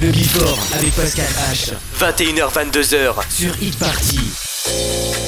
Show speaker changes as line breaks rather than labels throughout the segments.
Le Before avec Pascal H.
21h22h.
Sur Hit Party.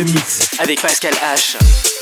Mix avec Pascal H.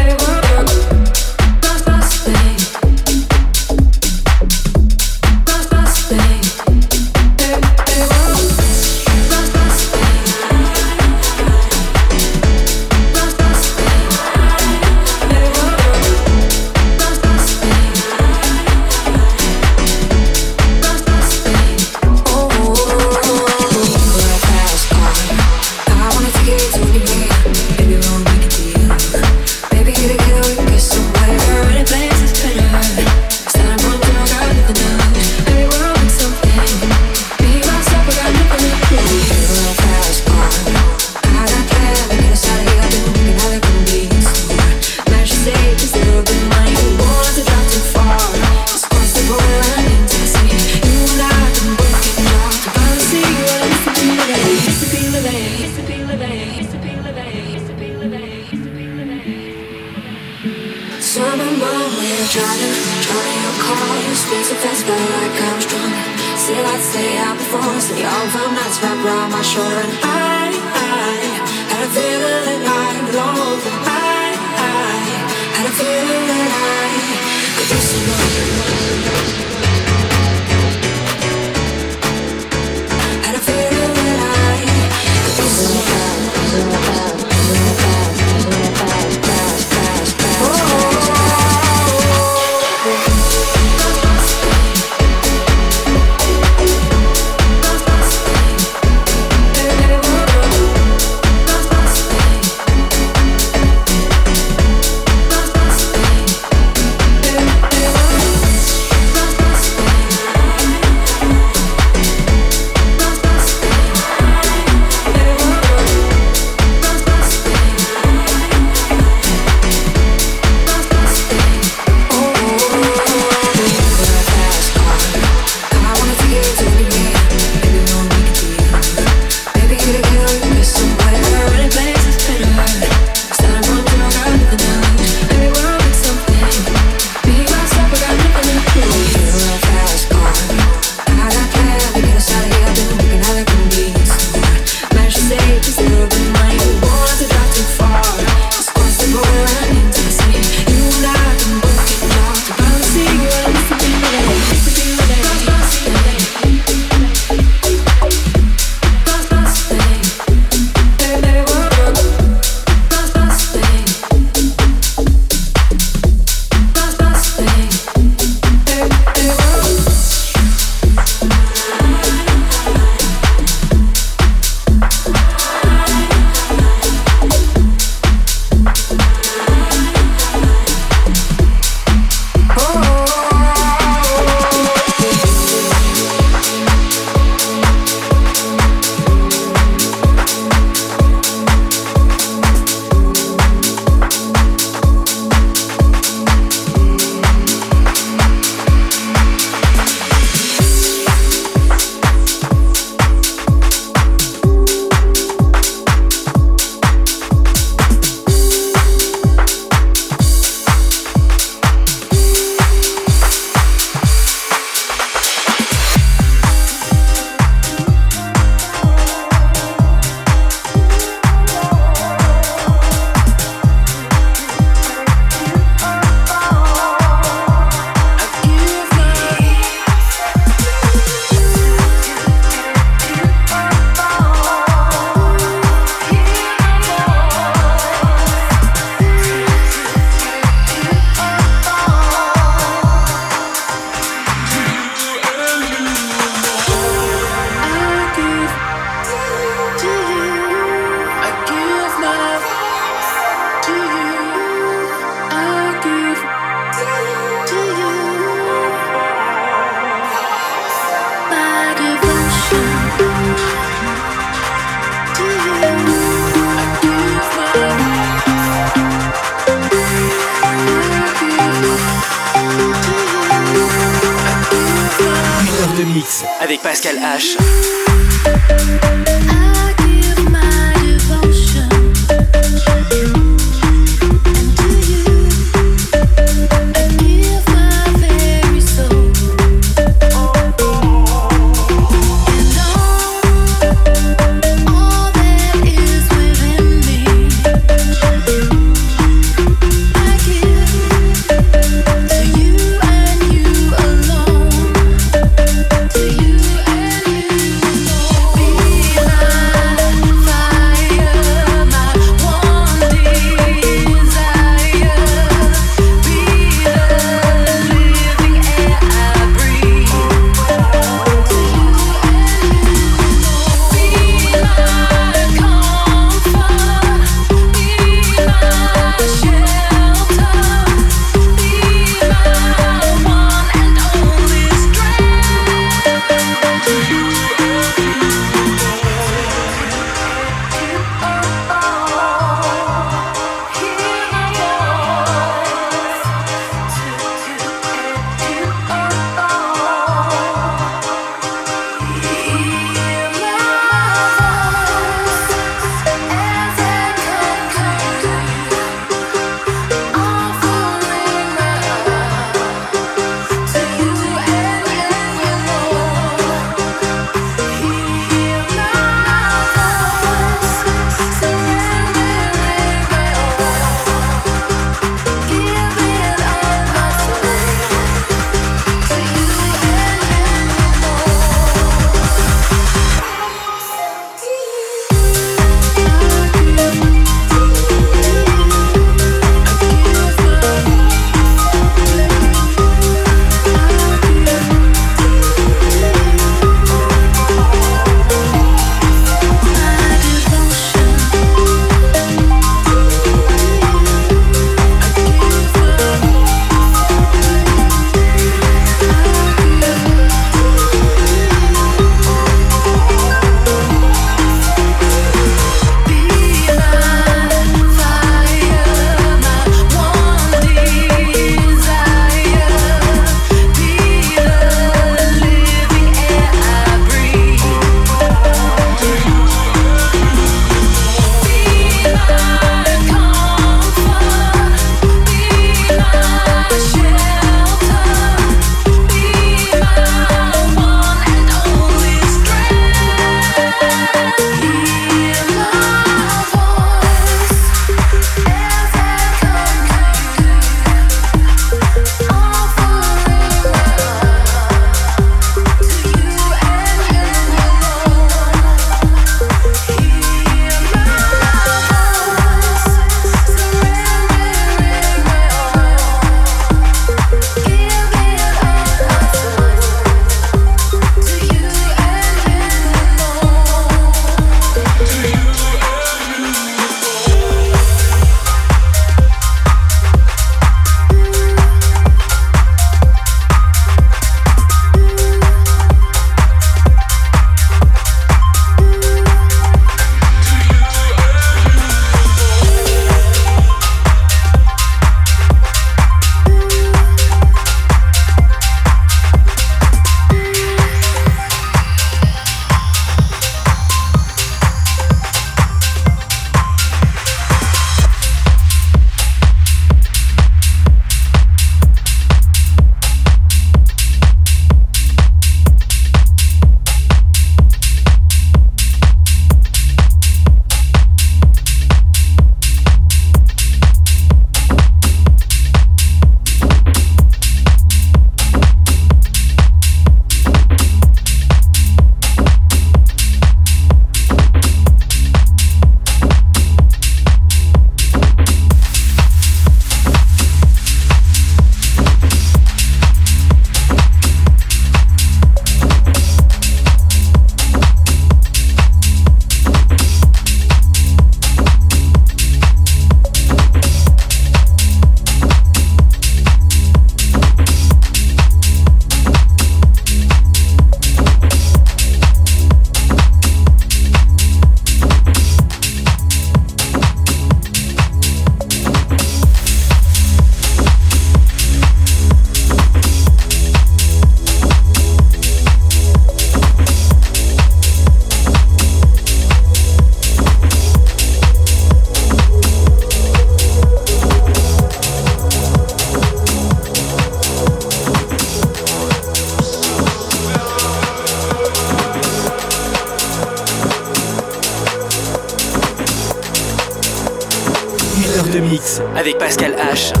Pascal H.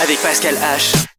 avec Pascal H.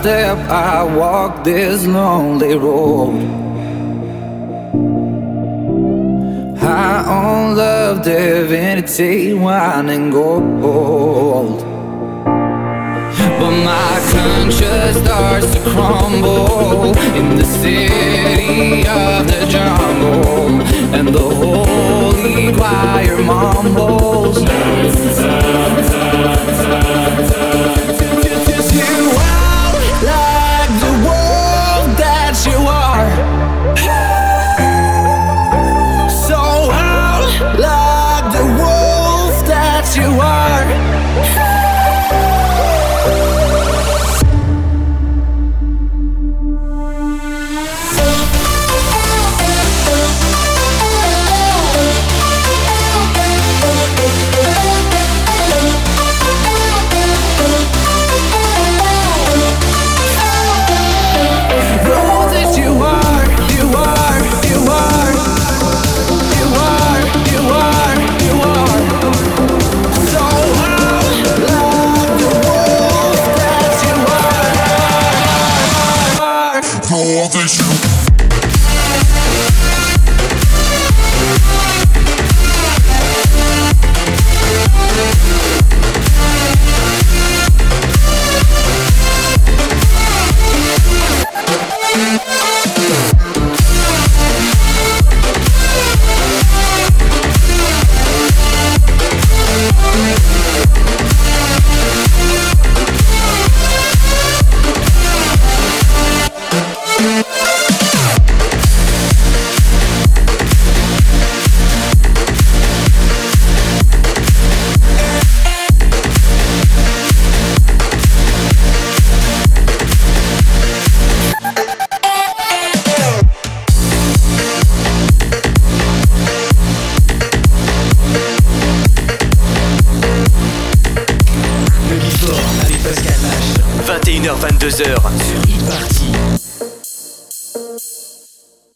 step I walk this lonely road. High on love, divinity, wine, and gold. But my conscience starts to crumble in the city of the jungle, and the holy choir mumbles.